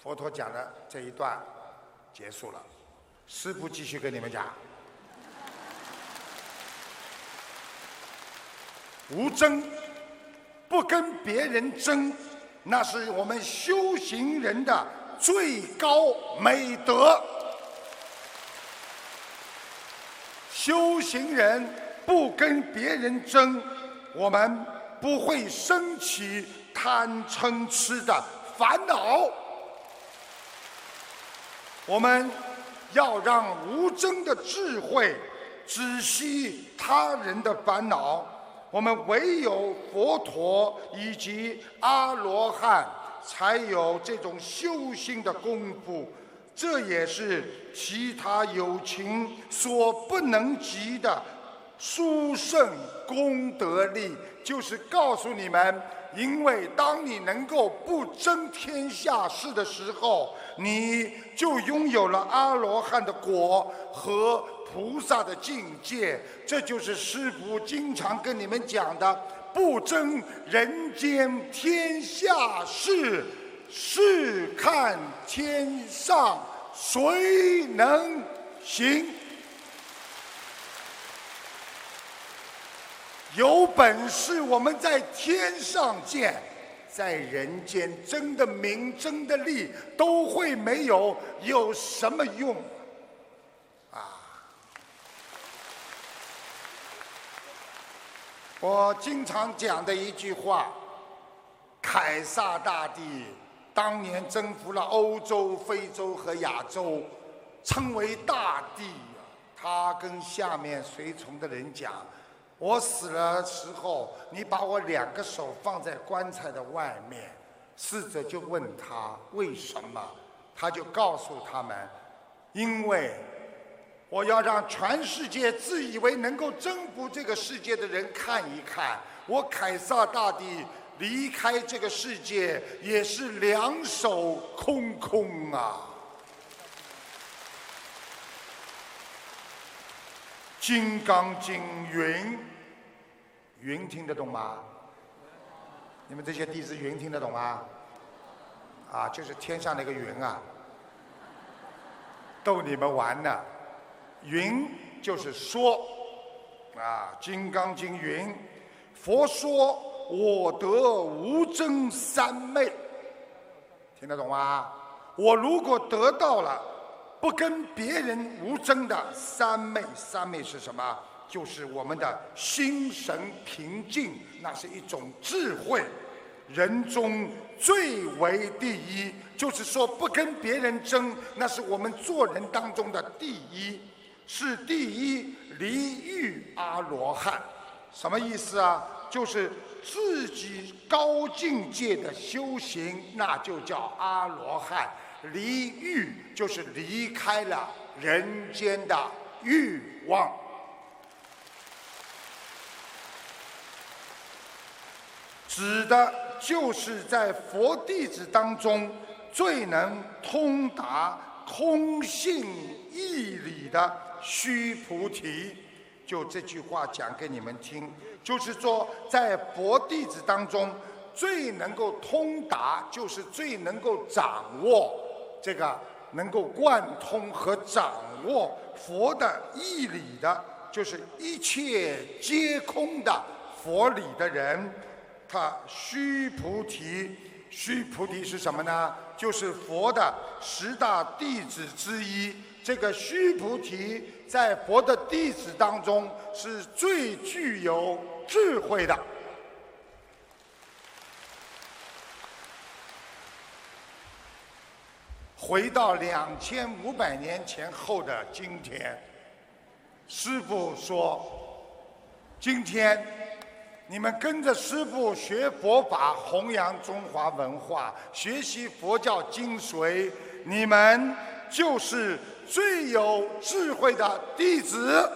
佛陀讲的这一段结束了，师父继续跟你们讲。无争，不跟别人争，那是我们修行人的最高美德。修行人不跟别人争，我们不会升起贪嗔痴的烦恼。我们要让无争的智慧止息他人的烦恼。我们唯有佛陀以及阿罗汉才有这种修心的功夫，这也是其他有情所不能及的殊胜功德力。就是告诉你们，因为当你能够不争天下事的时候，你就拥有了阿罗汉的果和。菩萨的境界，这就是师父经常跟你们讲的：不争人间天下事，试看天上谁能行。有本事我们在天上见，在人间争的名、争的利都会没有，有什么用？啊我经常讲的一句话：凯撒大帝当年征服了欧洲、非洲和亚洲，称为大帝。他跟下面随从的人讲：“我死了时候，你把我两个手放在棺材的外面。”侍者就问他为什么，他就告诉他们：“因为。”我要让全世界自以为能够征服这个世界的人看一看，我凯撒大帝离开这个世界也是两手空空啊！《金刚经》云，云听得懂吗？你们这些弟子云听得懂吗？啊，就是天上那个云啊，逗你们玩呢。云就是说，啊，《金刚经》云，佛说我得无争三昧，听得懂吗？我如果得到了，不跟别人无争的三昧，三昧是什么？就是我们的心神平静，那是一种智慧，人中最为第一。就是说，不跟别人争，那是我们做人当中的第一。是第一离欲阿罗汉，什么意思啊？就是自己高境界的修行，那就叫阿罗汉。离欲就是离开了人间的欲望，指的就是在佛弟子当中最能通达空性义理的。须菩提，就这句话讲给你们听，就是说，在佛弟子当中，最能够通达，就是最能够掌握这个，能够贯通和掌握佛的义理的，就是一切皆空的佛理的人，他须菩提，须菩提是什么呢？就是佛的十大弟子之一。这个须菩提在佛的弟子当中是最具有智慧的。回到两千五百年前后的今天，师父说：“今天你们跟着师父学佛法，弘扬中华文化，学习佛教精髓，你们就是。”最有智慧的弟子。